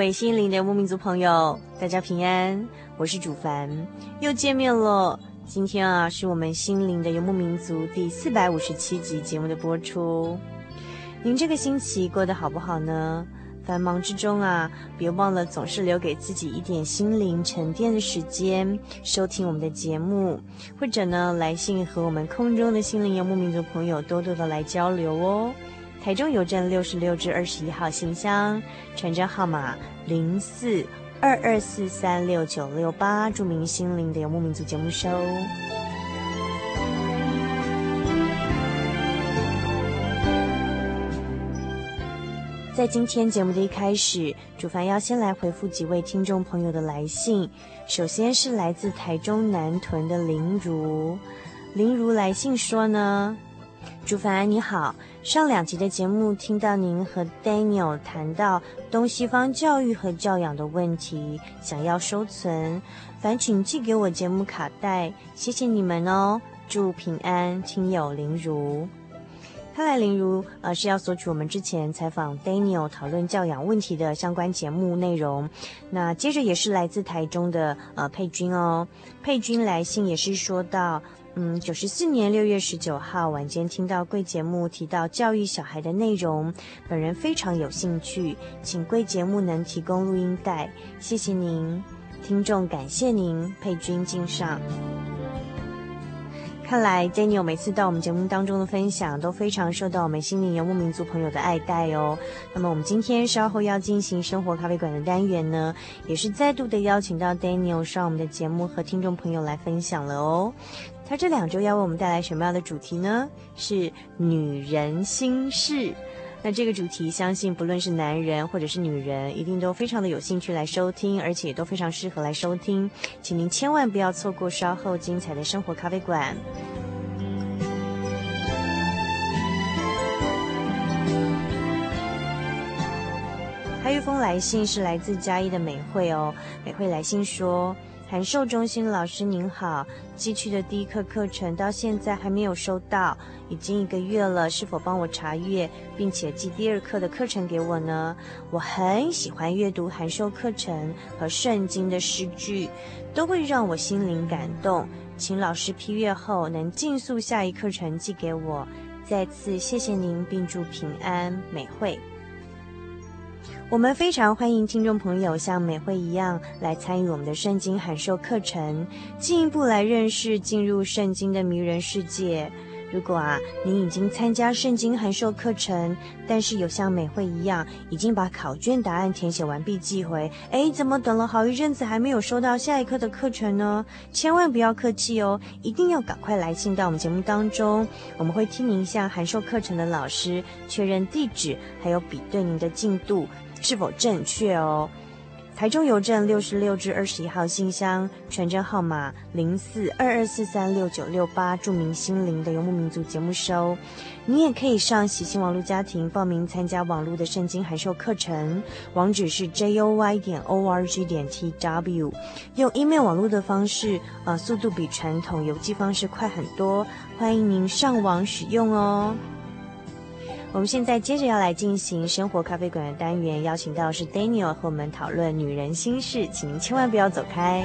位心灵的游牧民族朋友，大家平安，我是主凡，又见面了。今天啊，是我们心灵的游牧民族第四百五十七集节目的播出。您这个星期过得好不好呢？繁忙之中啊，别忘了总是留给自己一点心灵沉淀的时间，收听我们的节目，或者呢，来信和我们空中的心灵游牧民族朋友多多的来交流哦。台中邮政六十六至二十一号信箱，传真号码零四二二四三六九六八，著名心灵的游牧民族节目收。在今天节目的一开始，主凡要先来回复几位听众朋友的来信。首先是来自台中南屯的林如，林如来信说呢。主凡你好，上两集的节目听到您和 Daniel 谈到东西方教育和教养的问题，想要收存，烦请寄给我节目卡带，谢谢你们哦，祝平安，亲友林如。看来林如呃是要索取我们之前采访 Daniel 讨论教养问题的相关节目内容。那接着也是来自台中的呃佩君哦，佩君来信也是说到。嗯，九十四年六月十九号晚间听到贵节目提到教育小孩的内容，本人非常有兴趣，请贵节目能提供录音带，谢谢您，听众感谢您，佩君敬上。看来 Daniel 每次到我们节目当中的分享都非常受到我们心灵游牧民族朋友的爱戴哦。那么我们今天稍后要进行生活咖啡馆的单元呢，也是再度的邀请到 Daniel 上我们的节目和听众朋友来分享了哦。他这两周要为我们带来什么样的主题呢？是女人心事。那这个主题，相信不论是男人或者是女人，一定都非常的有兴趣来收听，而且也都非常适合来收听。请您千万不要错过稍后精彩的生活咖啡馆。还有一封来信是来自嘉义的美惠哦，美惠来信说。函授中心老师您好，寄去的第一课课程到现在还没有收到，已经一个月了，是否帮我查阅，并且寄第二课的课程给我呢？我很喜欢阅读函授课程和圣经的诗句，都会让我心灵感动。请老师批阅后能尽速下一课程寄给我。再次谢谢您，并祝平安美惠。我们非常欢迎听众朋友像美惠一样来参与我们的圣经函授课程，进一步来认识进入圣经的迷人世界。如果啊，您已经参加圣经函授课程，但是有像美惠一样已经把考卷答案填写完毕寄回，哎，怎么等了好一阵子还没有收到下一课的课程呢？千万不要客气哦，一定要赶快来信到我们节目当中，我们会替您向函授课程的老师确认地址，还有比对您的进度。是否正确哦？台中邮政六十六至二十一号信箱，传真号码零四二二四三六九六八，著名心灵的游牧民族节目收。你也可以上喜信网络家庭报名参加网络的圣经函授课程，网址是 joy 点 org 点 tw。用 email 网络的方式，呃，速度比传统邮寄方式快很多，欢迎您上网使用哦。我们现在接着要来进行生活咖啡馆的单元，邀请到是 Daniel 和我们讨论女人心事，请您千万不要走开。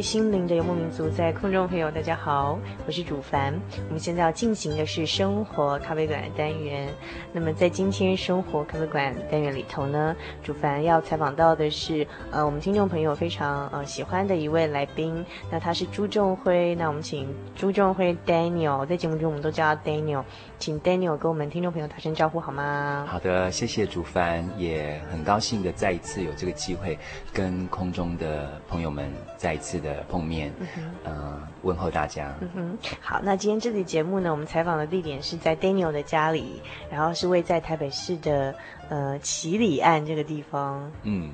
心灵的游牧民族，在空中朋友，大家好，我是主凡。我们现在要进行的是生活咖啡馆的单元。那么在今天生活咖啡馆单元里头呢，主凡要采访到的是呃我们听众朋友非常呃喜欢的一位来宾，那他是朱仲辉。那我们请朱仲辉 Daniel，在节目中我们都叫他 Daniel，请 Daniel 跟我们听众朋友打声招呼好吗？好的，谢谢主凡，也很高兴的再一次有这个机会跟空中的朋友们再一次的。碰面，嗯，呃，问候大家。嗯哼，好，那今天这期节目呢，我们采访的地点是在 Daniel 的家里，然后是位在台北市的。呃，七里岸这个地方，嗯，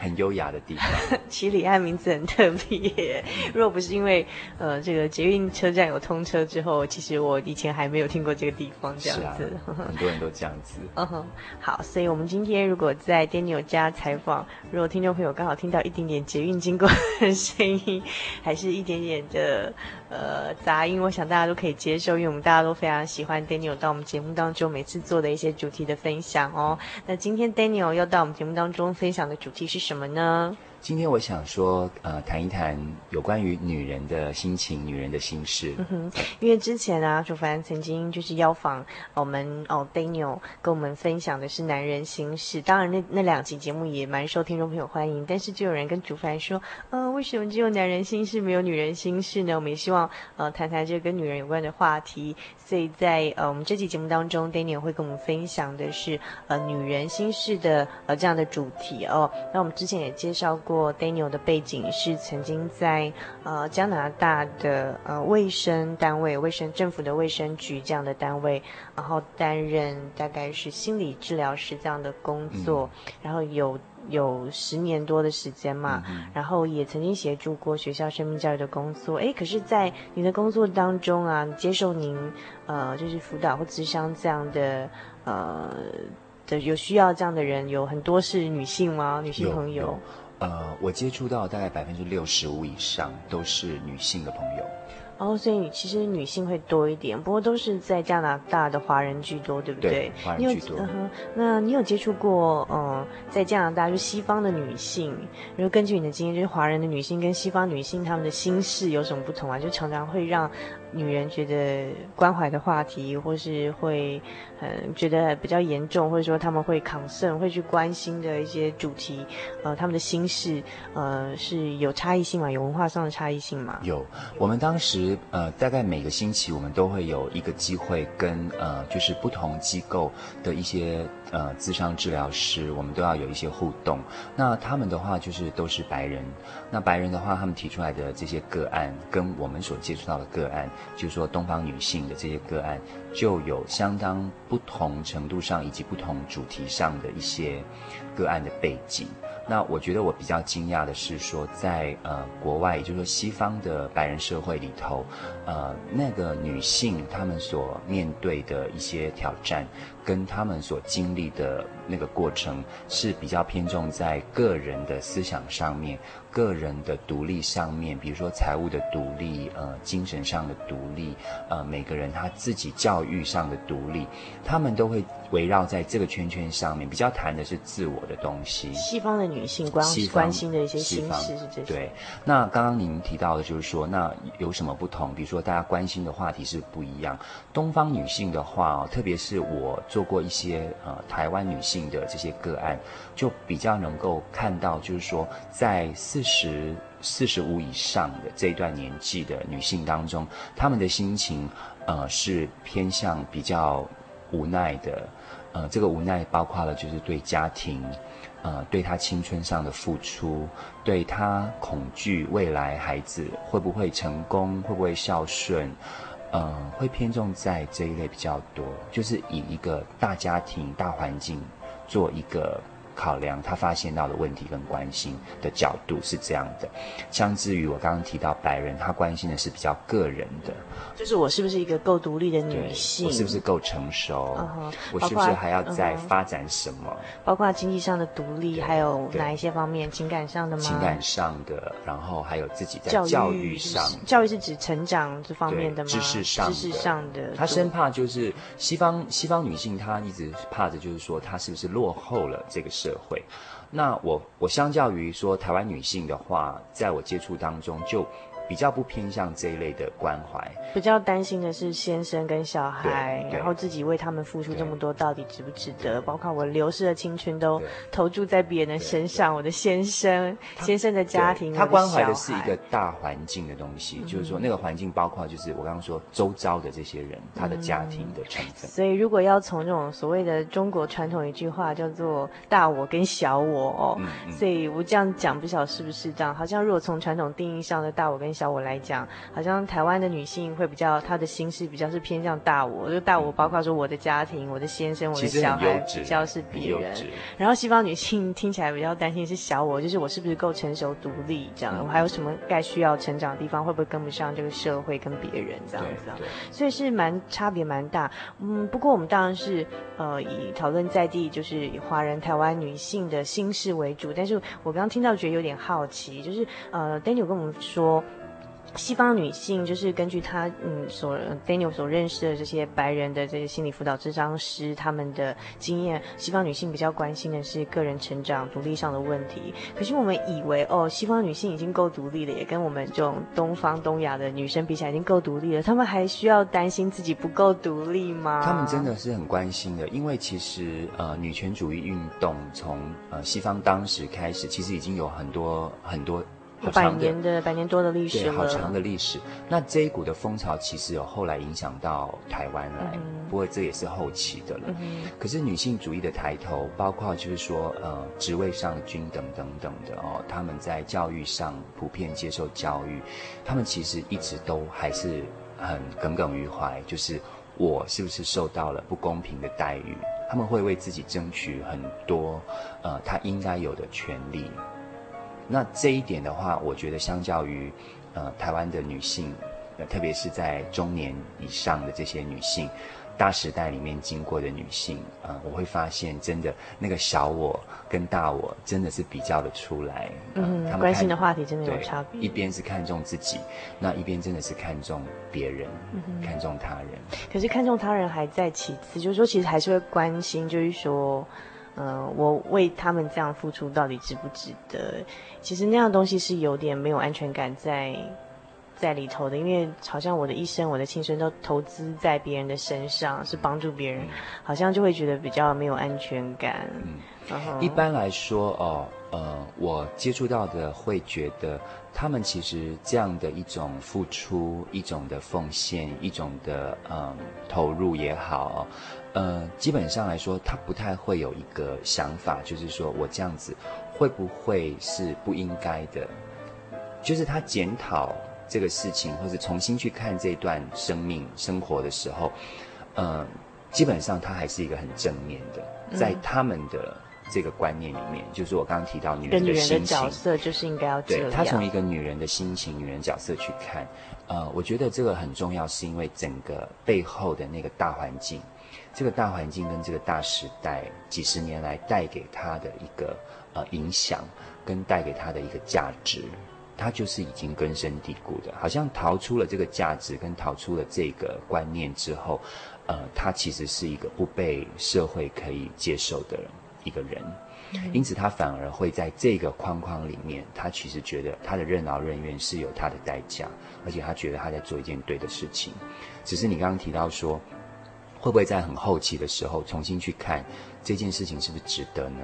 很优雅的地方。七里岸名字很特别，若不是因为呃这个捷运车站有通车之后，其实我以前还没有听过这个地方这样子。啊、很多人都这样子。嗯哼，好，所以我们今天如果在 Daniel 家采访，如果听众朋友刚好听到一点点捷运经过的声音，还是一点点的。呃，杂音，我想大家都可以接受，因为我们大家都非常喜欢 Daniel 到我们节目当中每次做的一些主题的分享哦。那今天 Daniel 要到我们节目当中分享的主题是什么呢？今天我想说，呃，谈一谈有关于女人的心情、女人的心事。嗯哼，因为之前啊，主凡曾经就是邀访我们哦，Daniel 跟我们分享的是男人心事。当然那，那两集节目也蛮受听众朋友欢迎。但是就有人跟主凡说，呃，为什么只有男人心事，没有女人心事呢？我们也希望呃谈谈这个跟女人有关的话题。所以在呃我们这期节目当中，Daniel 会跟我们分享的是呃女人心事的呃这样的主题哦。那我们之前也介绍过。Daniel 的背景是曾经在呃加拿大的呃卫生单位、卫生政府的卫生局这样的单位，然后担任大概是心理治疗师这样的工作，嗯、然后有有十年多的时间嘛，嗯、然后也曾经协助过学校生命教育的工作。哎，可是，在你的工作当中啊，接受您呃就是辅导或咨商这样的呃的有需要这样的人，有很多是女性吗？女性朋友？呃，我接触到大概百分之六十五以上都是女性的朋友。哦，所以其实女性会多一点，不过都是在加拿大的华人居多，对不对？对，华人居多。嗯哼，那你有接触过，呃，在加拿大就西方的女性，然后根据你的经验，就是华人的女性跟西方女性她们的心事有什么不同啊？就常常会让女人觉得关怀的话题，或是会嗯觉得比较严重，或者说他们会 concern 会去关心的一些主题，呃，他们的心事，呃，是有差异性嘛？有文化上的差异性嘛？有，我们当时。呃，大概每个星期我们都会有一个机会跟呃，就是不同机构的一些呃，智商治疗师，我们都要有一些互动。那他们的话就是都是白人，那白人的话，他们提出来的这些个案，跟我们所接触到的个案，就是说东方女性的这些个案，就有相当不同程度上以及不同主题上的一些个案的背景。那我觉得我比较惊讶的是说，在呃国外，也就是说西方的白人社会里头，呃那个女性她们所面对的一些挑战，跟她们所经历的那个过程是比较偏重在个人的思想上面。个人的独立上面，比如说财务的独立，呃，精神上的独立，呃，每个人他自己教育上的独立，他们都会围绕在这个圈圈上面，比较谈的是自我的东西。西方的女性关关心的一些心事是这些。对，那刚刚您提到的就是说，那有什么不同？比如说大家关心的话题是不一样。东方女性的话，特别是我做过一些呃台湾女性的这些个案，就比较能够看到，就是说在四十四十五以上的这一段年纪的女性当中，她们的心情，呃，是偏向比较无奈的，呃，这个无奈包括了就是对家庭，呃，对他青春上的付出，对他恐惧未来孩子会不会成功，会不会孝顺，呃，会偏重在这一类比较多，就是以一个大家庭、大环境做一个。考量他发现到的问题跟关心的角度是这样的，相至于我刚刚提到白人，他关心的是比较个人的，就是我是不是一个够独立的女性，我是不是够成熟，uh-huh, 我是不是还要再发展什么，包括经济上的独立，还有哪一些方面，情感上的吗？情感上的，然后还有自己在教育上，教育，教育是指成长这方面的吗？知识上，知识上的，他生怕就是西方西方女性，她一直怕着就是说她是不是落后了这个社社会，那我我相较于说台湾女性的话，在我接触当中就。比较不偏向这一类的关怀，比较担心的是先生跟小孩，然后自己为他们付出这么多，到底值不值得？包括我流失的青春都投注在别人的身上，我的先生、先生的家庭，他关怀的是一个大环境的东西，就是说那个环境包括就是我刚刚说周遭的这些人，他的家庭的成分。所以如果要从这种所谓的中国传统一句话叫做“大我跟小我”哦，所以我这样讲不晓得是不是这样？好像如果从传统定义上的大我跟小我来讲，好像台湾的女性会比较，她的心事比较是偏向大我，就大我包括说我的家庭、我的先生、我的小孩，比较是别人。然后西方女性听起来比较担心是小我，就是我是不是够成熟独立这样，我还有什么该需要成长的地方，会不会跟不上这个社会跟别人这样子啊？所以是蛮差别蛮大。嗯，不过我们当然是呃以讨论在地，就是以华人台湾女性的心事为主。但是我刚刚听到觉得有点好奇，就是呃 Daniel 跟我们说。西方女性就是根据她嗯所 Daniel 所认识的这些白人的这些心理辅导咨商师他们的经验，西方女性比较关心的是个人成长独立上的问题。可是我们以为哦，西方女性已经够独立了，也跟我们这种东方东亚的女生比起来已经够独立了，她们还需要担心自己不够独立吗？她们真的是很关心的，因为其实呃女权主义运动从呃西方当时开始，其实已经有很多很多。百年的百年多的历史对，好长的历史。那这一股的风潮其实有后来影响到台湾来，嗯，不过这也是后期的了，嗯。可是女性主义的抬头，包括就是说呃职位上的均等等等的哦，他们在教育上普遍接受教育，他们其实一直都还是很耿耿于怀，就是我是不是受到了不公平的待遇？他们会为自己争取很多呃他应该有的权利。那这一点的话，我觉得相较于，呃，台湾的女性，呃，特别是在中年以上的这些女性，大时代里面经过的女性，呃，我会发现真的那个小我跟大我真的是比较的出来。呃、嗯，他们关心的话题真的有差别。一边是看重自己，那一边真的是看重别人，嗯，看重他人。可是看重他人还在其次，就是说其实还是会关心，就是说。呃，我为他们这样付出到底值不值得？其实那样东西是有点没有安全感在在里头的，因为好像我的一生、我的青春都投资在别人的身上，是帮助别人，嗯，好像就会觉得比较没有安全感。嗯，然后一般来说哦，呃，我接触到的会觉得，他们其实这样的一种付出、一种的奉献、一种的嗯投入也好。呃，基本上来说，他不太会有一个想法，就是说我这样子会不会是不应该的？就是他检讨这个事情，或者重新去看这段生命生活的时候，呃，基本上他还是一个很正面的，在他们的这个观念里面，就是我刚刚提到女人的心情，女人的角色就是应该要这样。对，他从一个女人的心情、女人角色去看，呃，我觉得这个很重要，是因为整个背后的那个大环境，这个大环境跟这个大时代几十年来带给他的一个呃影响，跟带给他的一个价值。他就是已经根深蒂固的，好像逃出了这个价值，跟逃出了这个观念之后，呃，他其实是一个不被社会可以接受的一个人，因此他反而会在这个框框里面，他其实觉得他的任劳任怨是有他的代价，而且他觉得他在做一件对的事情。只是你刚刚提到说，会不会在很后期的时候重新去看这件事情是不是值得呢？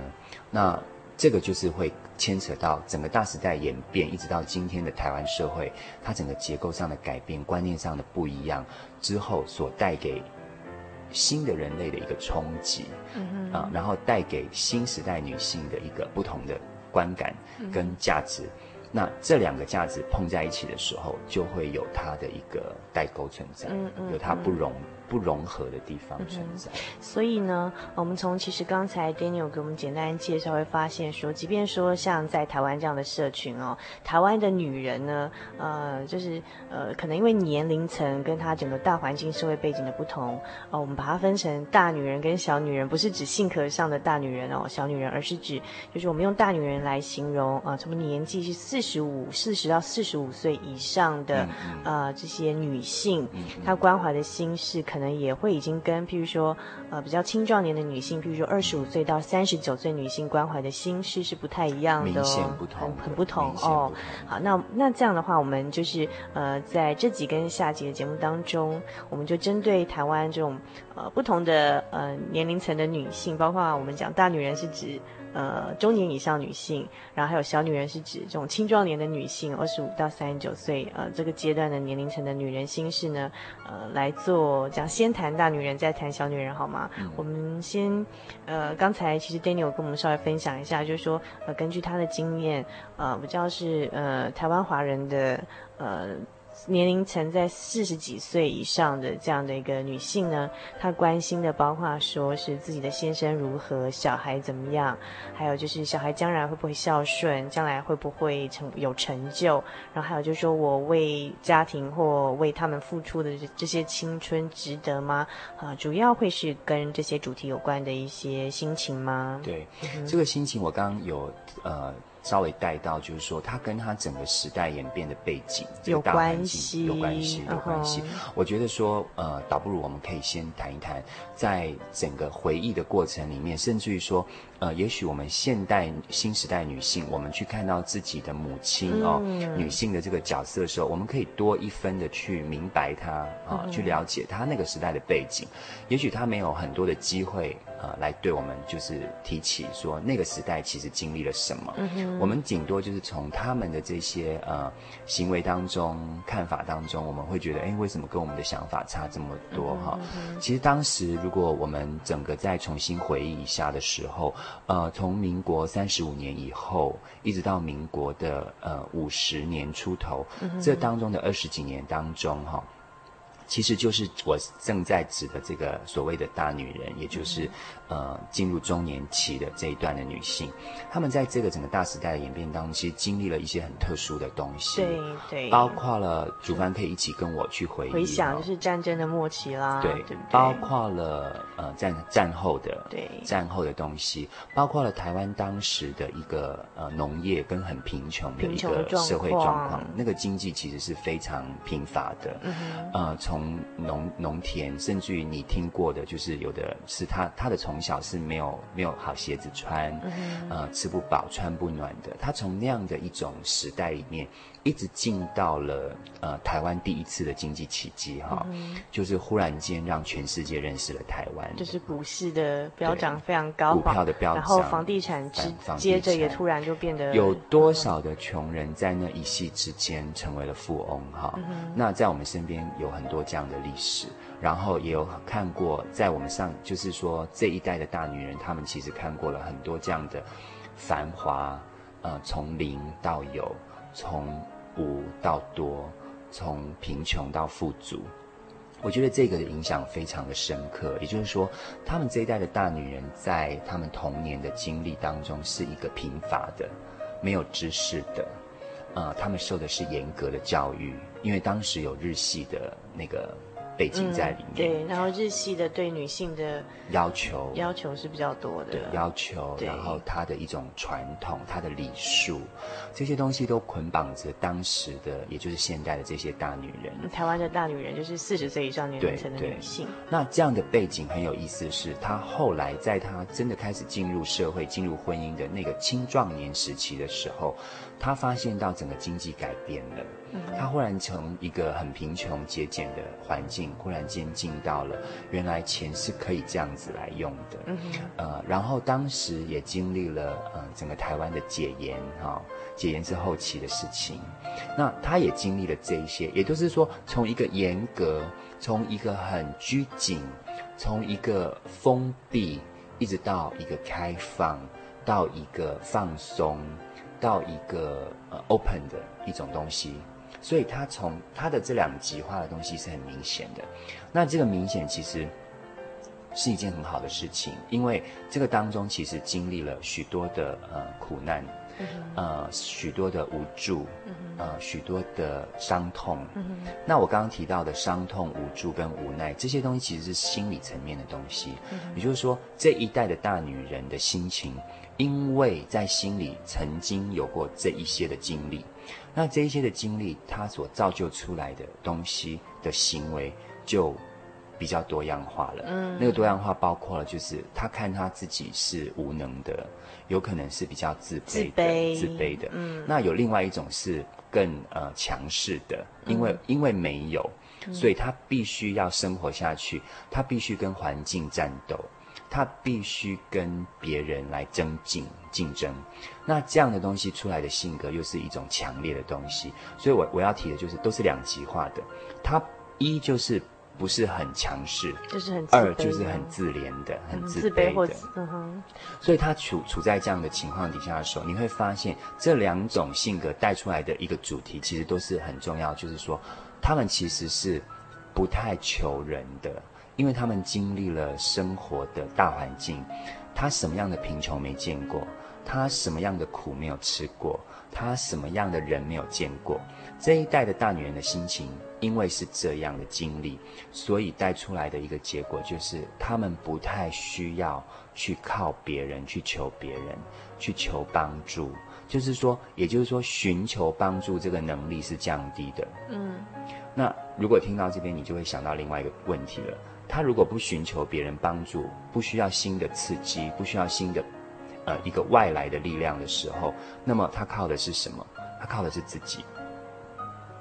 那。这个就是会牵扯到整个大时代演变，一直到今天的台湾社会，它整个结构上的改变、观念上的不一样之后，所带给新的人类的一个冲击，嗯啊，然后带给新时代女性的一个不同的观感跟价值。嗯、那这两个价值碰在一起的时候，就会有它的一个代沟存在，嗯嗯、有它不容。不融合的地方存在，嗯，所以呢，我们从其实刚才 Daniel 给我们简单介绍，会发现说，即便说像在台湾这样的社群哦，台湾的女人呢，呃，就是呃，可能因为年龄层跟她整个大环境社会背景的不同，呃，我们把它分成大女人跟小女人，不是指性格上的大女人哦，小女人，而是指就是我们用大女人来形容啊，什、呃、么年纪是四十五、四十到四十五岁以上的、嗯嗯、呃这些女性，她关怀的心事可能。也会已经跟譬如说，呃，比较青壮年的女性，譬如说二十五岁到三十九岁女性关怀的心事是不太一样的，明显不同，很很不同哦。好，那那这样的话，我们就是呃，在这几跟下集的节目当中，我们就针对台湾这种呃不同的呃年龄层的女性，包括我们讲大女人是指。呃，中年以上女性，然后还有小女人，是指这种青壮年的女性，二十五到三十九岁，呃，这个阶段的年龄层的女人心事呢，呃，来做讲，先谈大女人，再谈小女人，好吗？嗯、我们先，呃，刚才其实 Daniel 跟我们稍微分享一下，就是说，呃，根据他的经验，呃，我知道是呃台湾华人的，呃。年龄层在四十几岁以上的这样的一个女性呢，她关心的包括说是自己的先生如何，小孩怎么样，还有就是小孩将来会不会孝顺，将来会不会成有成就，然后还有就是说我为家庭或为他们付出的这些青春值得吗？啊，主要会是跟这些主题有关的一些心情吗？对，嗯、这个心情我刚刚有呃。稍微带到，就是说，它跟它整个时代演变的背景有关系，有关系，有关系。我觉得说，呃，倒不如我们可以先谈一谈，在整个回忆的过程里面，甚至于说。呃，也许我们现代新时代女性，我们去看到自己的母亲哦，嗯、女性的这个角色的时候，我们可以多一分的去明白她啊，哦嗯、去了解她那个时代的背景。也许她没有很多的机会呃，来对我们就是提起说那个时代其实经历了什么。嗯、我们顶多就是从他们的这些呃行为当中、看法当中，我们会觉得，哎，为什么跟我们的想法差这么多哈？嗯、其实当时如果我们整个再重新回忆一下的时候。呃，从民国三十五年以后，一直到民国的呃五十年出头，这当中的二十几年当中，哈。其实就是我正在指的这个所谓的大女人，也就是，呃，进入中年期的这一段的女性，她们在这个整个大时代的演变当中，其实经历了一些很特殊的东西，对对，包括了主办可以一起跟我去回忆，回想就是战争的末期啦，对，对对？包括了呃战战后的对。战后的东西，包括了台湾当时的一个呃农业跟很贫穷的一个社会状况，那个经济其实是非常贫乏的，嗯哼。呃从。从农农田，甚至于你听过的，就是有的是他他的从小是没有没有好鞋子穿，嗯、呃，吃不饱穿不暖的。他从那样的一种时代里面，一直进到了呃台湾第一次的经济奇迹哈，嗯、就是忽然间让全世界认识了台湾，就是股市的飙涨非常高，股票的飙涨，然后房地产之接着也突然就变得有多少的穷人在那一夕之间成为了富翁哈？嗯、那在我们身边有很多。这样的历史，然后也有看过，在我们上，就是说这一代的大女人，她们其实看过了很多这样的繁华，呃，从零到有，从无到多，从贫穷到富足。我觉得这个的影响非常的深刻。也就是说，他们这一代的大女人在他们童年的经历当中是一个贫乏的，没有知识的，呃，他们受的是严格的教育，因为当时有日系的那个。背景在里面，嗯，对，然后日系的对女性的要求要求是比较多的，对，要求，然后他的一种传统，他的礼数，这些东西都捆绑着当时的，也就是现代的这些大女人。台湾的大女人就是四十岁以上年龄层的女性。那这样的背景很有意思是，是她后来在她真的开始进入社会、进入婚姻的那个青壮年时期的时候，她发现到整个经济改变了。他忽然从一个很贫穷节俭的环境，忽然间进到了原来钱是可以这样子来用的。呃，然后当时也经历了呃整个台湾的解严哈、哦，解严是后期的事情。那他也经历了这一些，也就是说，从一个严格，从一个很拘谨，从一个封闭，一直到一个开放，到一个放松，到一个呃 open 的一种东西。所以他从他的这两极化的东西是很明显的，那这个明显其实是一件很好的事情，因为这个当中其实经历了许多的呃苦难，呃许多的无助，呃许多的伤痛。那我刚刚提到的伤痛、无助跟无奈这些东西，其实是心理层面的东西。也就是说，这一代的大女人的心情，因为在心里曾经有过这一些的经历。那这一些的经历，他所造就出来的东西的行为就比较多样化了。嗯，那个多样化包括了，就是他看他自己是无能的，有可能是比较自卑的、自卑，自卑的。嗯，那有另外一种是更呃强势的，因为、嗯、因为没有，所以他必须要生活下去，他必须跟环境战斗。他必须跟别人来争竞竞争，那这样的东西出来的性格又是一种强烈的东西，所以我我要提的就是都是两极化的。他一就是不是很强势，就是很二就是很自怜的，嗯、很自卑的。所以他处处在这样的情况底下的时候，你会发现这两种性格带出来的一个主题，其实都是很重要，就是说他们其实是不太求人的。因为他们经历了生活的大环境，他什么样的贫穷没见过，他什么样的苦没有吃过，他什么样的人没有见过。这一代的大女人的心情，因为是这样的经历，所以带出来的一个结果就是，他们不太需要去靠别人去求别人，去求帮助。就是说，也就是说，寻求帮助这个能力是降低的。嗯，那如果听到这边，你就会想到另外一个问题了。他如果不寻求别人帮助，不需要新的刺激，不需要新的，呃，一个外来的力量的时候，那么他靠的是什么？他靠的是自己。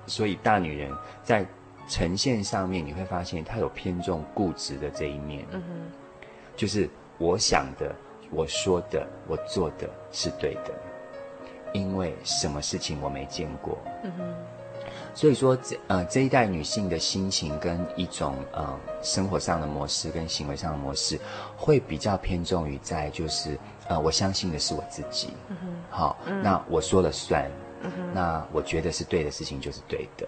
所以大女人在呈现上面，你会发现她有偏重固执的这一面。嗯哼，就是我想的、我说的、我做的是对的，因为什么事情我没见过。嗯哼。所以说，这呃这一代女性的心情跟一种呃生活上的模式跟行为上的模式，会比较偏重于在就是呃我相信的是我自己，好，嗯、那我说了算，那我觉得是对的事情就是对的，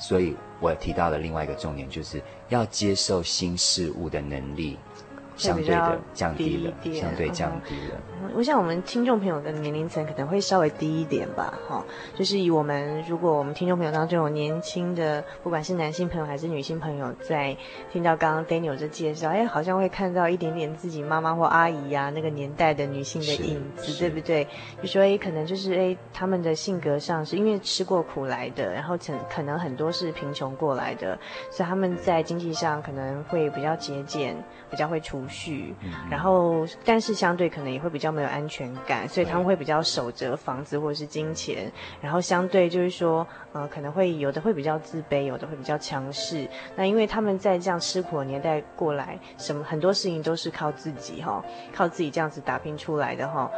所以我提到了另外一个重点就是要接受新事物的能力。相对的降低了，相对降低了。嗯，我想我们听众朋友的年龄层可能会稍微低一点吧，哈，就是以我们如果我们听众朋友当中有年轻的，不管是男性朋友还是女性朋友，在听到刚刚 Daniel 这介绍，哎，好像会看到一点点自己妈妈或阿姨呀、啊、那个年代的女性的影子，对不对？就说哎，可能就是哎，他们的性格上是因为吃过苦来的，然后可可能很多是贫穷过来的，所以他们在经济上可能会比较节俭，比较会储。蓄，然后但是相对可能也会比较没有安全感，所以他们会比较守着房子或者是金钱，然后相对就是说，呃，可能会有的会比较自卑，有的会比较强势。那因为他们在这样吃苦的年代过来，什么很多事情都是靠自己哈，靠自己这样子打拼出来的哈。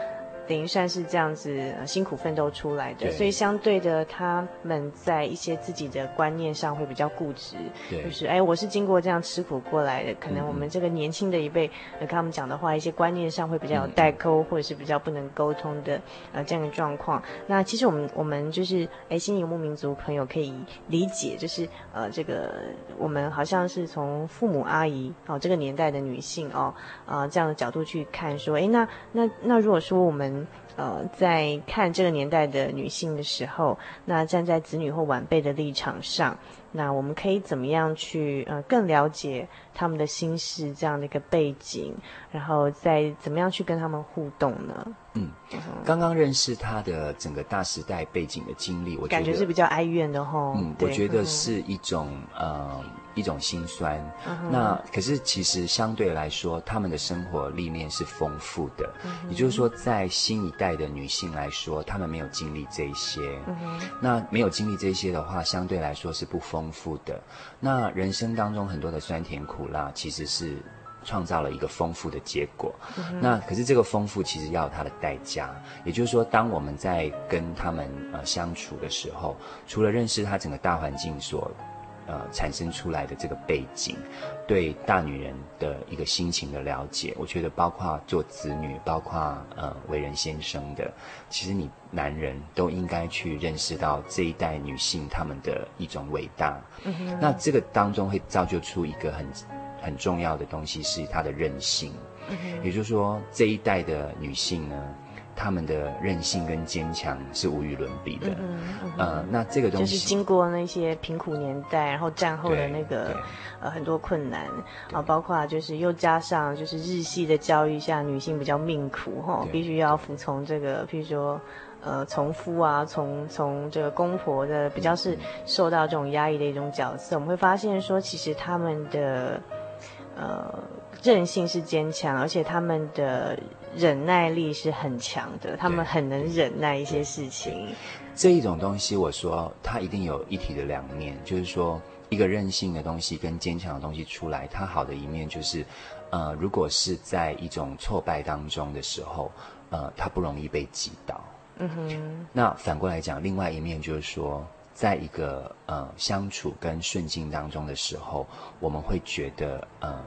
等于算是这样子、呃、辛苦奋斗出来的，所以相对的，他们在一些自己的观念上会比较固执，就是哎，我是经过这样吃苦过来的，可能我们这个年轻的一辈，呃，跟他们讲的话，一些观念上会比较有代沟，嗯、或者是比较不能沟通的呃这样的状况。那其实我们我们就是哎，新游牧民族朋友可以理解，就是呃这个我们好像是从父母阿姨哦这个年代的女性哦啊、呃、这样的角度去看说，哎，那那那如果说我们呃，在看这个年代的女性的时候，那站在子女或晚辈的立场上，那我们可以怎么样去呃更了解他们的心事这样的一个背景，然后再怎么样去跟他们互动呢？嗯，刚刚认识他的整个大时代背景的经历，我觉得感觉是比较哀怨的吼。嗯，我觉得是一种呃一种心酸。那可是其实相对来说，他们的生活历练是丰富的。也就是说，在新一代的女性来说，她们没有经历这些。那没有经历这些的话，相对来说是不丰富的。那人生当中很多的酸甜苦辣，其实是。创造了一个丰富的结果，嗯、那可是这个丰富其实要有它的代价。也就是说，当我们在跟他们呃相处的时候，除了认识他整个大环境所呃产生出来的这个背景，对大女人的一个心情的了解，我觉得包括做子女，包括呃为人先生的，其实你男人都应该去认识到这一代女性她们的一种伟大。嗯、那这个当中会造就出一个很。很重要的东西是她的韧性，嗯、也就是说，这一代的女性呢，她们的韧性跟坚强是无与伦比的。嗯嗯、呃，那这个东西就是经过那些贫苦年代，然后战后的那个呃很多困难啊，包括就是又加上就是日系的教育下，女性比较命苦哈，必须要服从这个，譬如说呃从夫啊，从从这个公婆的比较是受到这种压抑的一种角色。嗯、我们会发现说，其实他们的。呃，韧性是坚强，而且他们的忍耐力是很强的，他们很能忍耐一些事情。这一种东西，我说它一定有一体的两面，就是说一个任性的东西跟坚强的东西出来，它好的一面就是，呃，如果是在一种挫败当中的时候，呃，它不容易被击倒。嗯哼。那反过来讲，另外一面就是说，在一个呃相处跟顺境当中的时候，我们会觉得呃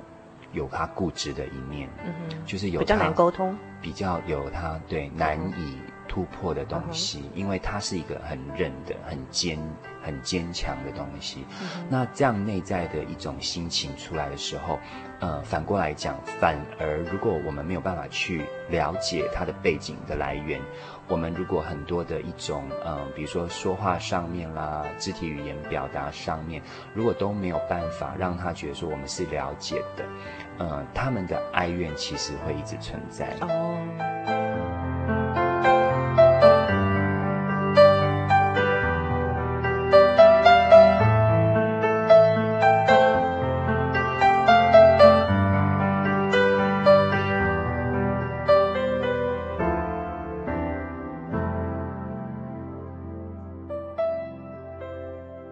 有他固执的一面，嗯哼，就是有他比较难沟通，比较有他对难以突破的东西，嗯，因为他是一个很韧的、很坚、很坚强的东西。嗯，那这样内在的一种心情出来的时候。呃，反过来讲，反而如果我们没有办法去了解他的背景的来源，我们如果很多的一种，嗯，比如说说话上面啦，肢体语言表达上面，如果都没有办法让他觉得说我们是了解的，嗯，他们的哀怨其实会一直存在。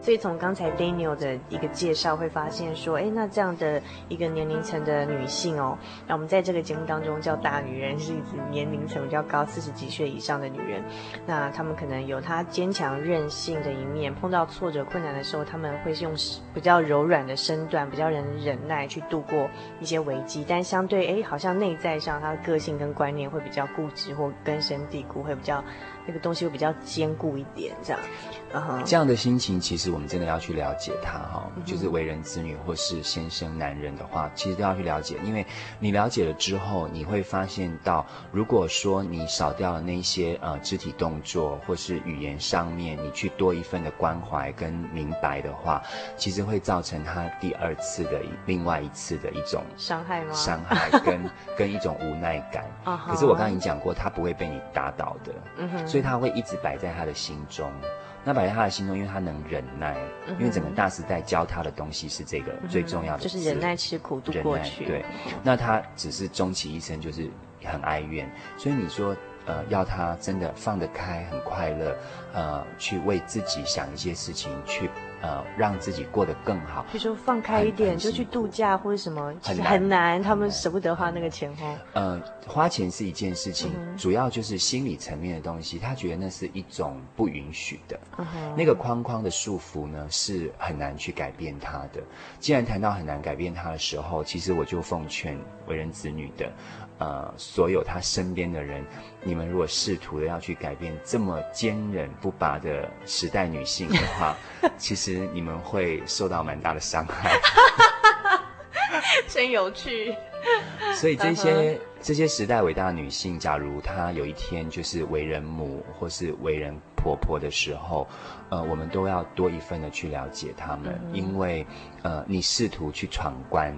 所以从刚才 Daniel 的一个介绍，会发现说，哎，那这样的一个年龄层的女性哦，那我们在这个节目当中叫大女人，是一指年龄层比较高，四十几岁以上的女人。那她们可能有她坚强韧性的一面，碰到挫折困难的时候，她们会用比较柔软的身段，比较能忍耐去度过一些危机。但相对，哎，好像内在上她的个性跟观念会比较固执或根深蒂固，会比较。这个东西会比较坚固一点，这样，嗯哼，这样的心情，其实我们真的要去了解他哈，就是为人子女或是先生男人的话，其实都要去了解，因为你了解了之后，你会发现到，如果说你少掉了那些呃肢体动作或是语言上面，你去多一份的关怀跟明白的话，其实会造成他第二次的另外一次的一种伤害吗？伤害跟 跟一种无奈感。可是我刚刚已经讲过，他不会被你打倒的。嗯哼。所以他会一直摆在他的心中，那摆在他的心中，因为他能忍耐，嗯、因为整个大时代教他的东西是这个最重要的，就是忍耐吃苦度过去。对，那他只是终其一生就是很哀怨。所以你说，呃，要他真的放得开，很快乐，呃，去为自己想一些事情，去呃让自己过得更好。就说放开一点，就去度假或者什么，很难，很难，他们舍不得花那个钱哦。呃，花钱是一件事情，嗯、主要就是心理层面的东西，他觉得那是一种不允许的，嗯、那个框框的束缚呢，是很难去改变他的。既然谈到很难改变他的时候，其实我就奉劝为人子女的。呃，所有他身边的人，你们如果试图的要去改变这么坚韧不拔的时代女性的话，其实你们会受到蛮大的伤害。真有趣。所以这些、uh. 这些时代伟大的女性，假如她有一天就是为人母或是为人婆婆的时候，呃，我们都要多一份的去了解她们，uh. 因为呃，你试图去闯关。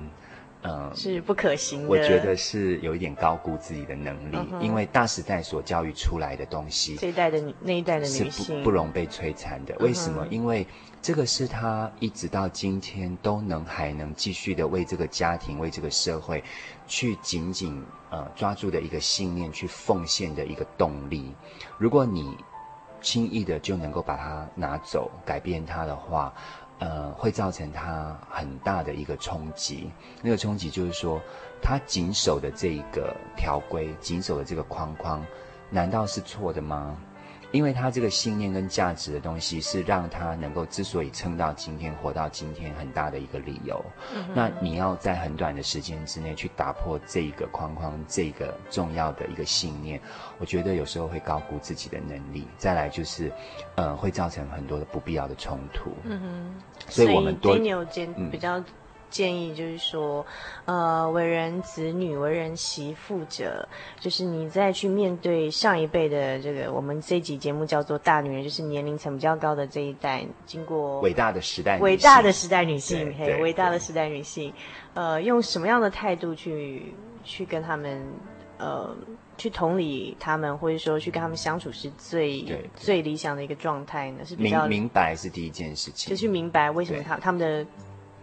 嗯，是不可行的。我觉得是有一点高估自己的能力，嗯、因为大时代所教育出来的东西，这一代的那一代的女性是不不容被摧残的。为什么、嗯？因为这个是她一直到今天都能还能继续的为这个家庭、为这个社会去紧紧呃抓住的一个信念，去奉献的一个动力。如果你轻易的就能够把它拿走、改变它的话，呃，会造成他很大的一个冲击。那个冲击就是说，他谨守的这一个条规，谨守的这个框框，难道是错的吗？因为他这个信念跟价值的东西，是让他能够之所以撑到今天、活到今天很大的一个理由。嗯。那你要在很短的时间之内去打破这一个框框，这个重要的一个信念，我觉得有时候会高估自己的能力。再来就是，呃，会造成很多的不必要的冲突。嗯哼。所以我们多比较。建议就是说，呃，为人子女、为人媳妇者，就是你再去面对上一辈的这个，我们这一集节目叫做“大女人”，就是年龄层比较高的这一代，经过伟大的时代，伟大的时代女性，嘿，伟大的时代女性，呃，用什么样的态度去去跟他们，呃，去同理他们，或者说去跟他们相处是最最理想的一个状态呢？是比较明，明白是第一件事情，就去明白为什么他他们的。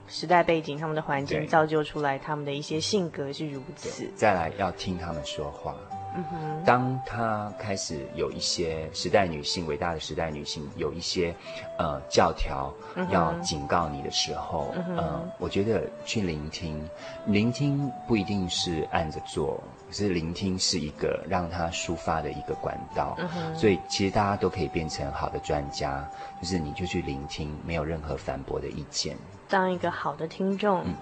时代背景，他们的环境造就出来，他们的一些性格是如此。再来要听他们说话。嗯哼。当他开始有一些时代女性，伟大的时代女性有一些呃教条要警告你的时候，嗯、呃，我觉得去聆听，聆听不一定是按着做，可是聆听是一个让他抒发的一个管道。所以其实大家都可以变成好的专家，就是你就去聆听，没有任何反驳的意见。当一个好的听众，嗯，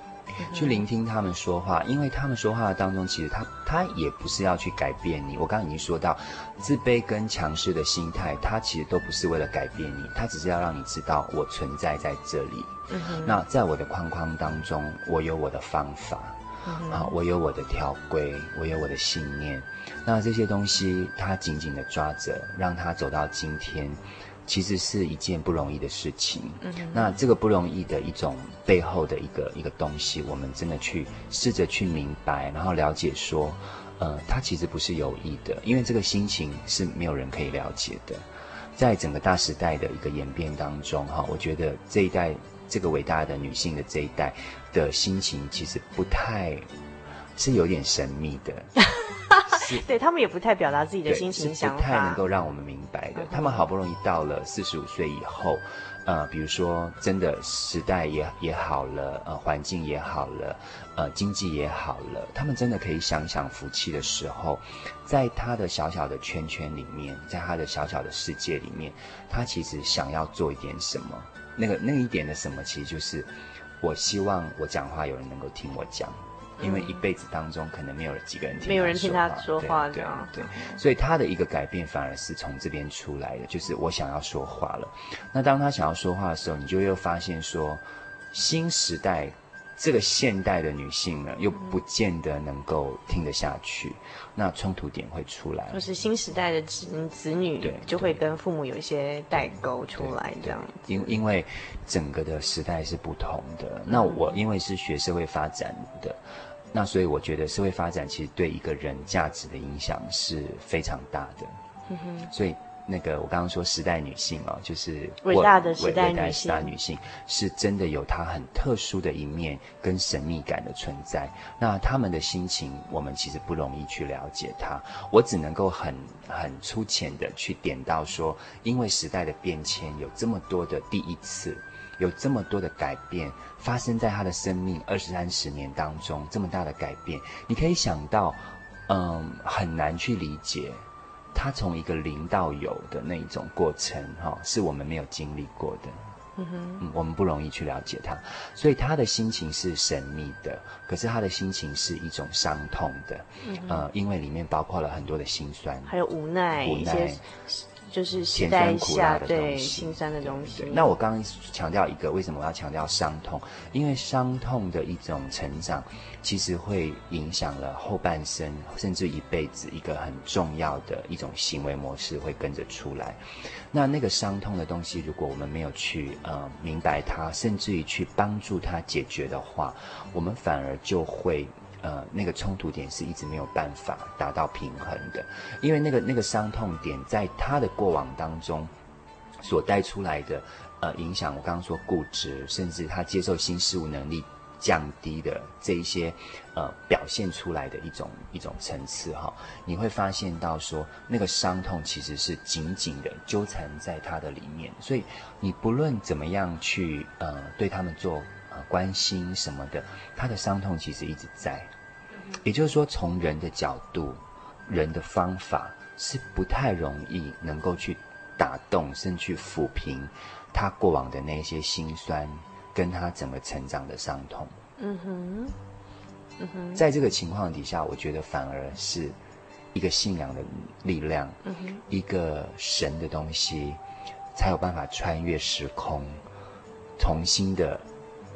去聆听他们说话，因为他们说话的当中，其实他他也不是要去改变你。我刚刚已经说到，自卑跟强势的心态，他其实都不是为了改变你，他只是要让你知道我存在在这里。那在我的框框当中，我有我的方法，嗯，啊，我有我的条规，我有我的信念。那这些东西，他紧紧的抓着，让他走到今天。其实是一件不容易的事情。嗯，那这个不容易的一种背后的一个一个东西，我们真的去试着去明白，然后了解说，呃，他其实不是有意的，因为这个心情是没有人可以了解的。在整个大时代的一个演变当中，哈，我觉得这一代这个伟大的女性的这一代的心情，其实不太，是有点神秘的。对，他们也不太表达自己的心情想法，不太能够让我们明白的。他们好不容易到了四十五岁以后，呃，比如说真的时代也也好了，呃，环境也好了，呃，经济也好了，他们真的可以享享福气的时候，在他的小小的圈圈里面，在他的小小的世界里面，他其实想要做一点什么。那个那一点的什么，其实就是我希望我讲话有人能够听我讲。因为一辈子当中，可能没有几个人听，没有人听他说话，对对，对，所以他的一个改变反而是从这边出来的，就是我想要说话了。那当他想要说话的时候，你就又发现说，新时代这个现代的女性呢，又不见得能够听得下去，那冲突点会出来。就是新时代的子子女，对，就会跟父母有一些代沟出来，这样。因因为整个的时代是不同的。那我因为是学社会发展的。那所以我觉得社会发展其实对一个人价值的影响是非常大的，嗯哼。所以那个我刚刚说时代女性哦，就是伟大的时代女性，伟大时代女性是真的有她很特殊的一面跟神秘感的存在。那她们的心情，我们其实不容易去了解她。我只能够很很粗浅的去点到说，因为时代的变迁，有这么多的第一次，有这么多的改变发生在她的生命二十三十年当中，这么大的改变，你可以想到，嗯，很难去理解。他从一个零到有的那一种过程，哈，是我们没有经历过的，嗯哼，嗯，我们不容易去了解他，所以他的心情是神秘的，可是他的心情是一种伤痛的，嗯，呃，因为里面包括了很多的心酸，还有无奈，无奈。就是甜酸苦辣的东西，对，心酸的东西。那我刚刚强调一个，为什么我要强调伤痛？因为伤痛的一种成长，其实会影响了后半生，甚至一辈子一个很重要的一种行为模式会跟着出来。那那个伤痛的东西，如果我们没有去呃明白它，甚至于去帮助它解决的话，我们反而就会。呃，那个冲突点是一直没有办法达到平衡的，因为那个那个伤痛点在他的过往当中所带出来的呃影响，我刚刚说固执，甚至他接受新事物能力降低的这一些呃表现出来的一种一种层次哈，你会发现到说那个伤痛其实是紧紧的纠缠在他的里面，所以你不论怎么样去呃对他们做呃关心什么的，他的伤痛其实一直在。也就是说，从人的角度，人的方法是不太容易能够去打动，甚至去抚平他过往的那些辛酸，跟他整个成长的伤痛。嗯哼，嗯哼，在这个情况底下，我觉得反而是一个信仰的力量，嗯，一个神的东西，才有办法穿越时空，重新的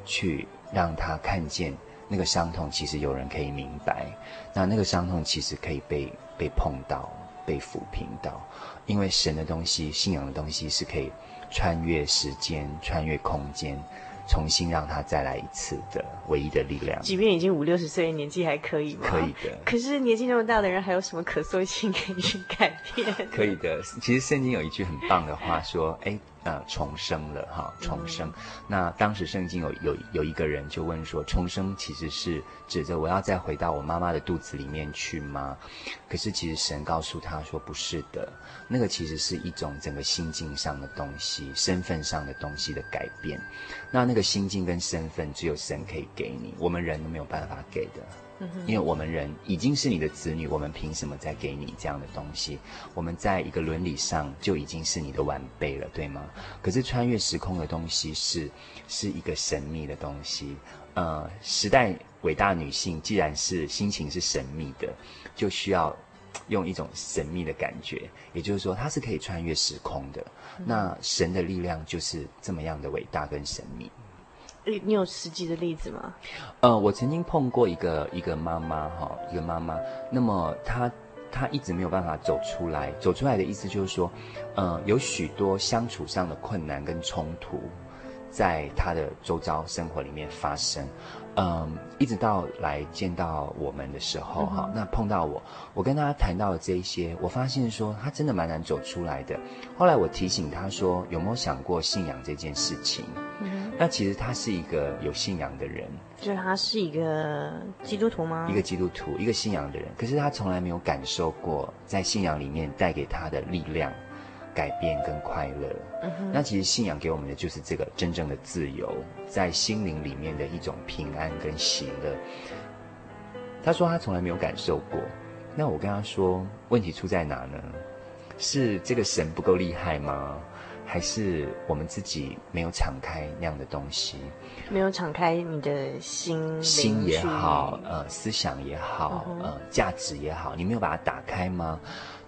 去让他看见。那个伤痛其实有人可以明白，那那个伤痛其实可以被被碰到、被抚平到，因为神的东西、信仰的东西是可以穿越时间、穿越空间。重新让他再来一次的唯一的力量，即便已经五六十岁年纪还可以吗？可以的。可是年纪那么大的人，还有什么可塑性可以去改变？可以的。其实圣经有一句很棒的话说：“哎，呃，重生了哈，重生。嗯”那当时圣经有有有一个人就问说：“重生其实是指着我要再回到我妈妈的肚子里面去吗？”可是其实神告诉他说：“不是的，那个其实是一种整个心境上的东西、身份上的东西的改变。那那个。”心境跟身份只有神可以给你，我们人都没有办法给的。因为我们人已经是你的子女，我们凭什么再给你这样的东西？我们在一个伦理上就已经是你的晚辈了，对吗？可是穿越时空的东西是是一个神秘的东西。呃，时代伟大女性既然是心情是神秘的，就需要用一种神秘的感觉，也就是说，它是可以穿越时空的。那神的力量就是这么样的伟大跟神秘。你有实际的例子吗？呃，我曾经碰过一个一个妈妈哈，一个妈妈，那么她她一直没有办法走出来，走出来的意思就是说，呃，有许多相处上的困难跟冲突，在她的周遭生活里面发生。嗯，一直到来见到我们的时候，哈、嗯，那碰到我，我跟他谈到了这一些，我发现说他真的蛮难走出来的。后来我提醒他说，有没有想过信仰这件事情？嗯，那其实他是一个有信仰的人，就是他是一个基督徒吗？一个基督徒，一个信仰的人，可是他从来没有感受过在信仰里面带给他的力量。改变跟快乐，嗯，那其实信仰给我们的就是这个真正的自由，在心灵里面的一种平安跟喜乐。他说他从来没有感受过，那我跟他说，问题出在哪呢？是这个神不够厉害吗？还是我们自己没有敞开那样的东西？没有敞开你的心，心也好，呃，思想也好，嗯、呃，价值也好，你没有把它打开吗？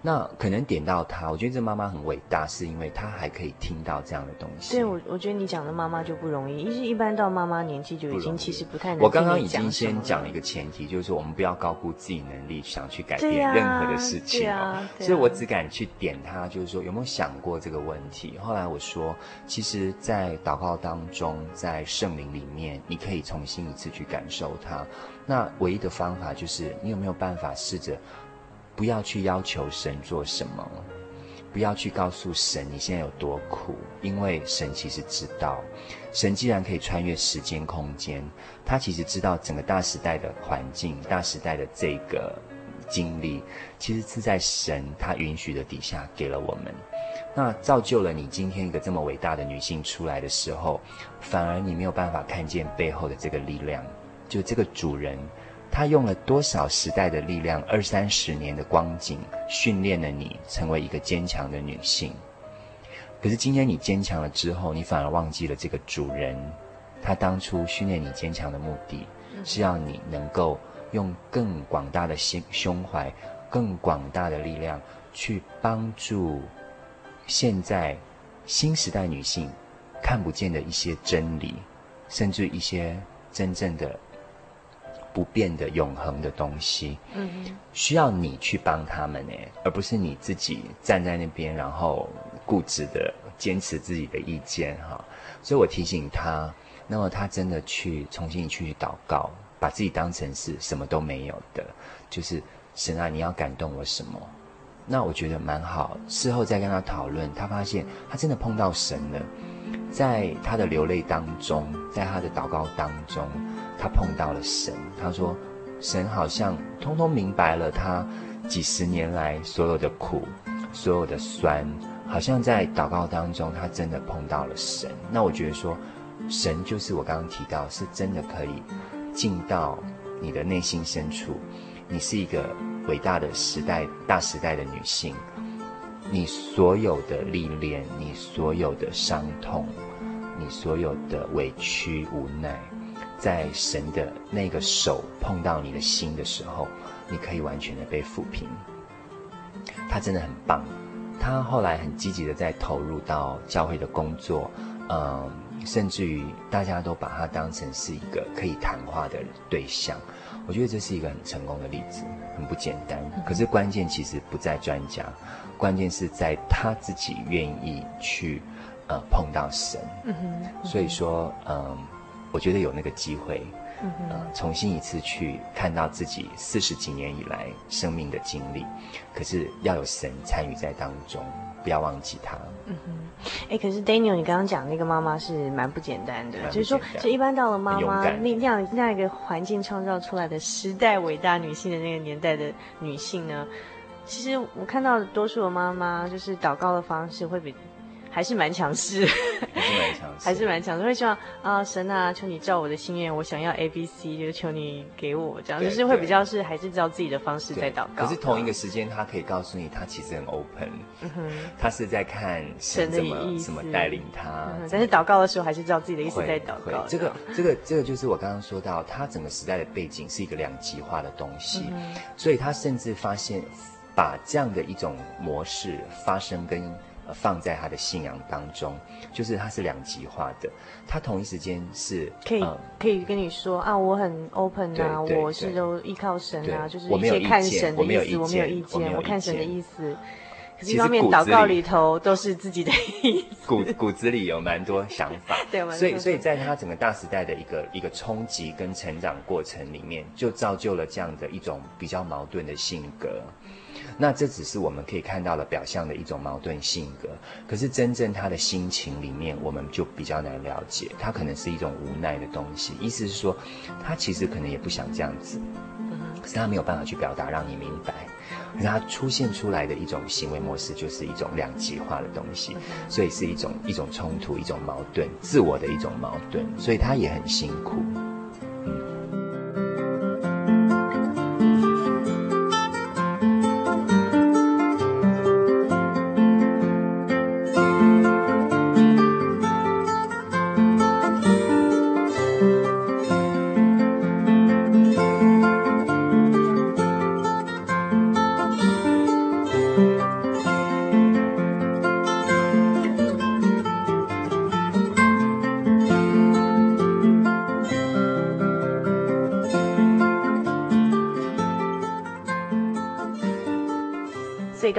那可能点到他，我觉得这妈妈很伟大，是因为她还可以听到这样的东西。对，我我觉得你讲的妈妈就不容易，因为一般到妈妈年纪就已经其实不太能。我刚刚已经先讲了一个前提，就是说我们不要高估自己能力，想去改变任何的事情。啊啊啊、所以我只敢去点他，就是说有没有想过这个问题？后来我说，其实，在祷告当中，在圣灵里面，你可以重新一次去感受它。那唯一的方法就是，你有没有办法试着？不要去要求神做什么，不要去告诉神你现在有多苦，因为神其实知道，神既然可以穿越时间空间，他其实知道整个大时代的环境、大时代的这个经历，其实是在神他允许的底下给了我们。那造就了你今天一个这么伟大的女性出来的时候，反而你没有办法看见背后的这个力量，就这个主人，他用了多少时代的力量，二三十年的光景，训练了你成为一个坚强的女性。可是今天你坚强了之后，你反而忘记了这个主人，他当初训练你坚强的目的，是要你能够用更广大的心胸怀，更广大的力量去帮助。现在新时代女性看不见的一些真理，甚至一些真正的不变的永恒的东西，嗯，需要你去帮他们呢，而不是你自己站在那边，然后固执的坚持自己的意见哈。所以我提醒他，那么他真的去重新去祷告，把自己当成是什么都没有的，就是神啊，你要感动我什么？那我觉得蛮好。事后再跟他讨论，他发现他真的碰到神了，在他的流泪当中，在他的祷告当中，他碰到了神。他说，神好像通通明白了他几十年来所有的苦，所有的酸，好像在祷告当中，他真的碰到了神。那我觉得说，神就是我刚刚提到，是真的可以进到你的内心深处。你是一个伟大的时代、大时代的女性，你所有的历练，你所有的伤痛，你所有的委屈无奈，在神的那个手碰到你的心的时候，你可以完全的被抚平。他真的很棒，他后来很积极的在投入到教会的工作，嗯，甚至于大家都把他当成是一个可以谈话的对象。我觉得这是一个很成功的例子，很不简单。可是关键其实不在专家，关键是在他自己愿意去，呃，碰到神。嗯哼。所以说，嗯、呃，我觉得有那个机会，呃，重新一次去看到自己四十几年以来生命的经历。可是要有神参与在当中。不要忘记他。嗯哼，哎，可是 Daniel，你刚刚讲那个妈妈是蛮不简单的，就是说，就一般到了妈妈那那样那样一个环境创造出来的时代伟大女性的那个年代的女性呢，其实我看到的多数的妈妈就是祷告的方式会比。还是蛮强势，还是蛮强势，还是蛮强势。会希望啊，神啊，求你照我的心愿，我想要 A B C，就是求你给我这样，就是会比较是还是照自己的方式在祷告。可是同一个时间，他可以告诉你，他其实很 open，嗯哼，他是在看神怎么怎么带领他。但是祷告的时候，还是照自己的意思在祷告。这个这个这个就是我刚刚说到，他整个时代的背景是一个两极化的东西，所以他甚至发现把这样的一种模式发生跟。放在他的信仰当中，就是他是两极化的。他同一时间是可以、嗯、可以跟你说啊，我很 open 啊，我是都依靠神啊，就是一些看神的意思，我没有意见，我看神的意思。可是一方面祷告里头都是自己的意思，骨骨子里有蛮多想法。对，所以所以在他整个大时代的一个一个冲击跟成长过程里面，就造就了这样的一种比较矛盾的性格。那这只是我们可以看到的表象的一种矛盾性格，可是真正他的心情里面，我们就比较难了解。他可能是一种无奈的东西，意思是说，他其实可能也不想这样子，可是他没有办法去表达，让你明白。可是他出现出来的一种行为模式，就是一种两极化的东西，所以是一种一种冲突，一种矛盾，自我的一种矛盾，所以他也很辛苦。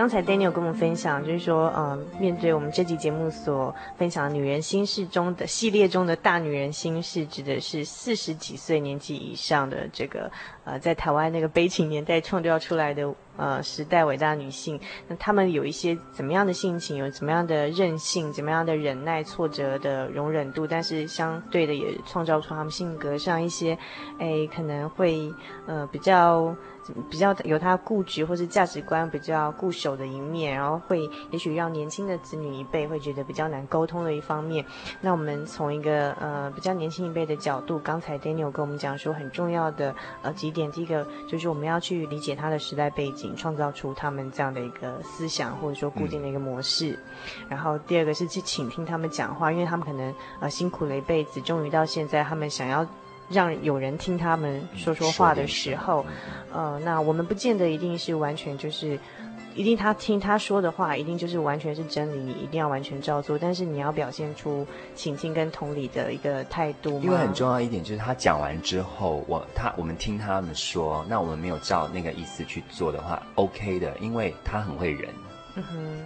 刚才 Daniel 跟我们分享，就是说，嗯，面对我们这集节目所分享的女人心事中的系列中的大女人心事，指的是四十几岁年纪以上的这个，呃，在台湾那个悲情年代创造出来的。呃，时代伟大女性，那她们有一些怎么样的性情，有怎么样的韧性，怎么样的忍耐挫折的容忍度，但是相对的也创造出她们性格上一些，哎，可能会呃比较。比较有他固执或是价值观比较固守的一面，然后会也许让年轻的子女一辈会觉得比较难沟通的一方面。那我们从一个呃比较年轻一辈的角度，刚才 Daniel 跟我们讲说很重要的呃几点，第一个就是我们要去理解他的时代背景，创造出他们这样的一个思想或者说固定的一个模式。嗯、然后第二个是去倾听他们讲话，因为他们可能呃辛苦了一辈子，终于到现在他们想要。让有人听他们说说话的时候，呃，那我们不见得一定是完全就是，一定他听他说的话，一定就是完全是真理，你一定要完全照做。但是你要表现出倾听跟同理的一个态度。因为很重要一点就是他讲完之后，我他我们听他们说，那我们没有照那个意思去做的话，OK 的，因为他很会忍。嗯哼，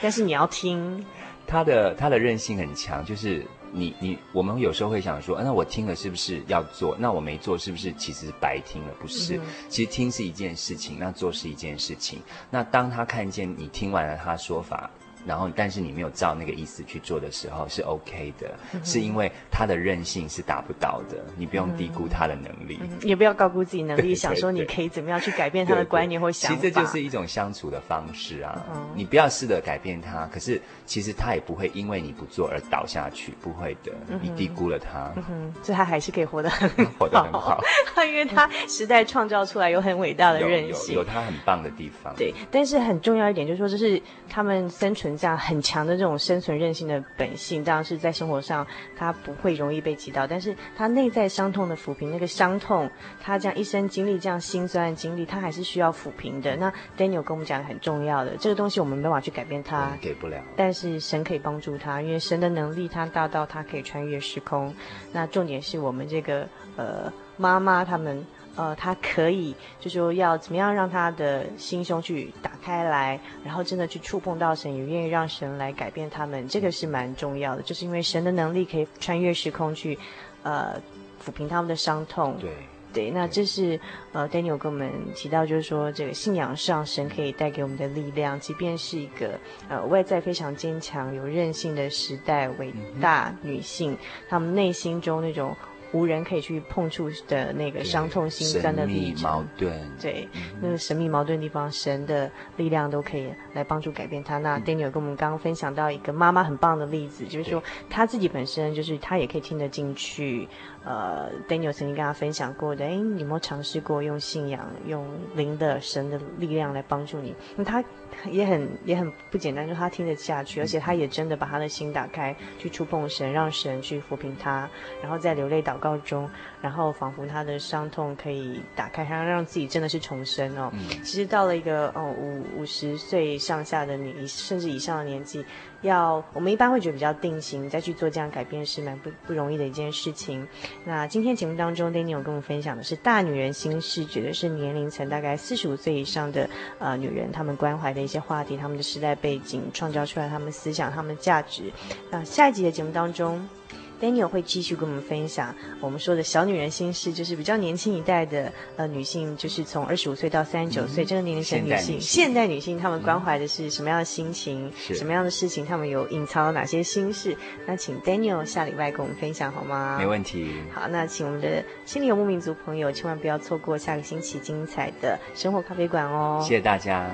但是你要听，他的他的韧性很强，就是。你你我们有时候会想说，那我听了是不是要做？那我没做是不是其实白听了？不是，嗯、其实听是一件事情，那做是一件事情。那当他看见你听完了他说法。然后，但是你没有照那个意思去做的时候，是 OK 的，嗯、是因为他的韧性是达不到的，你不用低估他的能力，嗯、也不要高估自己能力，想说你可以怎么样去改变他的观念或想法。其实这就是一种相处的方式啊，嗯、你不要试着改变他，可是其实他也不会因为你不做而倒下去，不会的，你低估了他，嗯哼，所以他还是可以活得很好，活得很好，因为他时代创造出来有很伟大的韧性，有他很棒的地方。对，但是很重要一点就是说，这是他们生存这样很强的。这种生存韧性的本性，当然是在生活上他不会容易被击倒，但是他内在伤痛的抚平，那个伤痛，他这样一生经历这样心酸的经历，他还是需要抚平的。那 Daniel 跟我们讲很重要的这个东西，我们没办法去改变他，给不了。但是神可以帮助他，因为神的能力他大到他可以穿越时空。那重点是我们这个呃妈妈他们。呃，他可以，就是说要怎么样让他的心胸去打开来，然后真的去触碰到神，也愿意让神来改变他们，这个是蛮重要的。就是因为神的能力可以穿越时空去，呃，抚平他们的伤痛。对对，那这是呃，Daniel 跟我们提到，就是说这个信仰上神可以带给我们的力量，即便是一个呃外在非常坚强、有韧性的时代伟大女性，她、嗯、们内心中那种。无人可以去碰触的那个伤痛心酸的历程，矛盾，对，嗯、那个神秘矛盾的地方，神的力量都可以来帮助改变他。那 Daniel 跟我们刚刚分享到一个妈妈很棒的例子，就是说他自己本身就是他也可以听得进去。呃，Daniel 曾经跟他分享过的，哎，你有没有尝试过用信仰、用灵的神的力量来帮助你？那他也很也很不简单，就他听得下去，而且他也真的把他的心打开，去触碰神，让神去抚平他，然后在流泪祷告中，然后仿佛他的伤痛可以打开，他让自己真的是重生哦。嗯、其实到了一个哦五五十岁上下的你，甚至以上的年纪。要我们一般会觉得比较定型，再去做这样改变是蛮不不容易的一件事情。那今天节目当中，Daniel 有跟我们分享的是大女人心事，指的是年龄层大概四十五岁以上的呃女人，她们关怀的一些话题，她们的时代背景，创造出来她们思想，她们价值。那下一集的节目当中。Daniel 会继续跟我们分享我们说的小女人心事，就是比较年轻一代的呃女性，就是从二十五岁到三十九岁这个年龄层女性，女性现代女性她们关怀的是什么样的心情，嗯、什么样的事情，她们有隐藏了哪些心事？那请 Daniel 下礼拜跟我们分享好吗？没问题。好，那请我们的心灵游牧民族朋友千万不要错过下个星期精彩的生活咖啡馆哦！谢谢大家。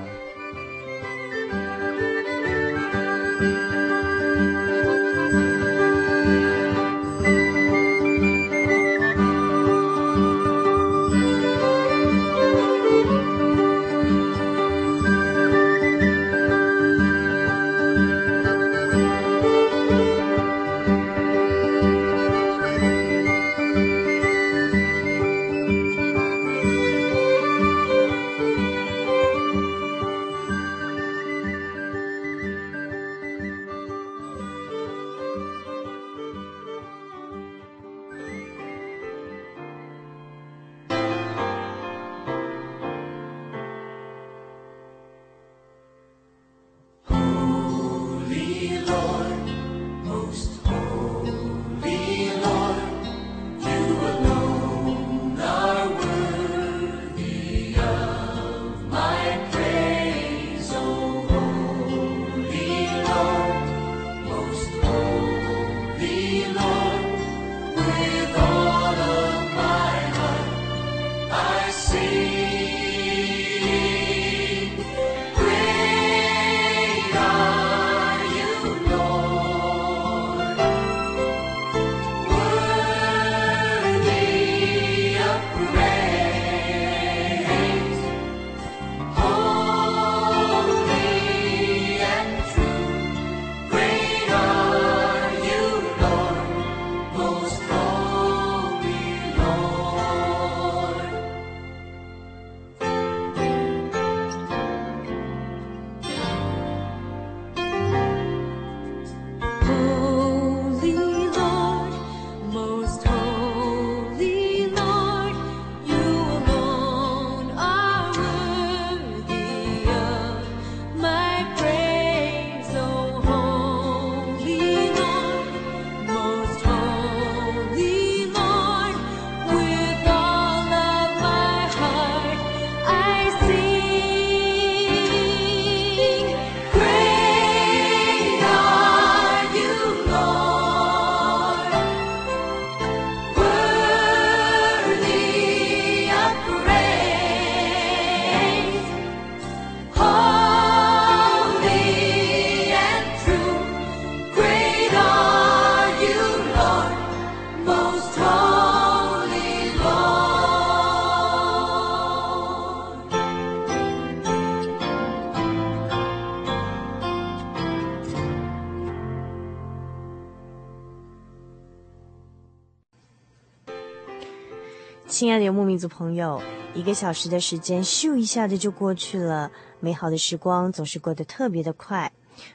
亲爱的游牧民族朋友，一个小时的时间咻一下子就过去了，美好的时光总是过得特别的快。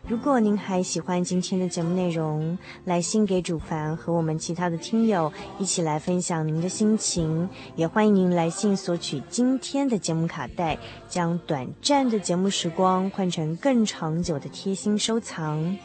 如果您还喜欢今天的节目内容，来信给主凡和我们其他的听友一起来分享您的心情，也欢迎您来信索取今天的节目卡带，将短暂的节目时光换成更长久的贴心收藏，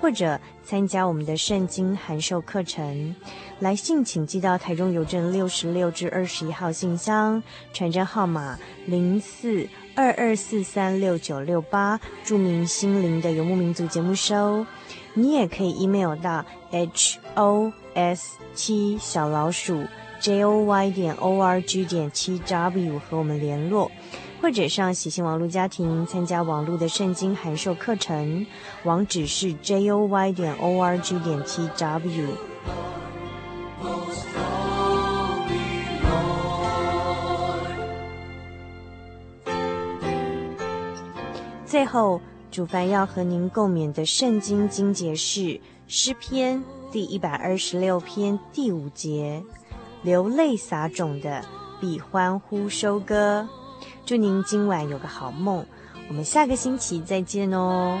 或者参加我们的圣经函授课程。来信请寄到台中邮政六十六至二十一号信箱，传真号码零四二二四三六九六八，著名心灵的游牧民族节目收。你也可以 email 到 h o s 七小老鼠 j o y 点 o r g 点七 w 和我们联络，或者上喜信网络家庭参加网络的圣经函授课程，网址是 j o y 点 o r g 点七 w。最后，主凡要和您共勉的圣经经节是诗篇第一百二十六篇第五节：“流泪撒种的，必欢呼收割。”祝您今晚有个好梦，我们下个星期再见哦。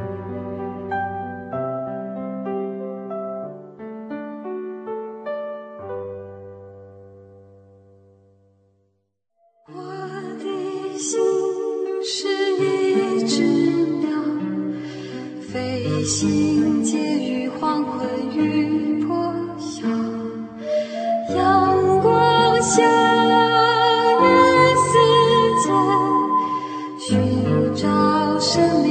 生命。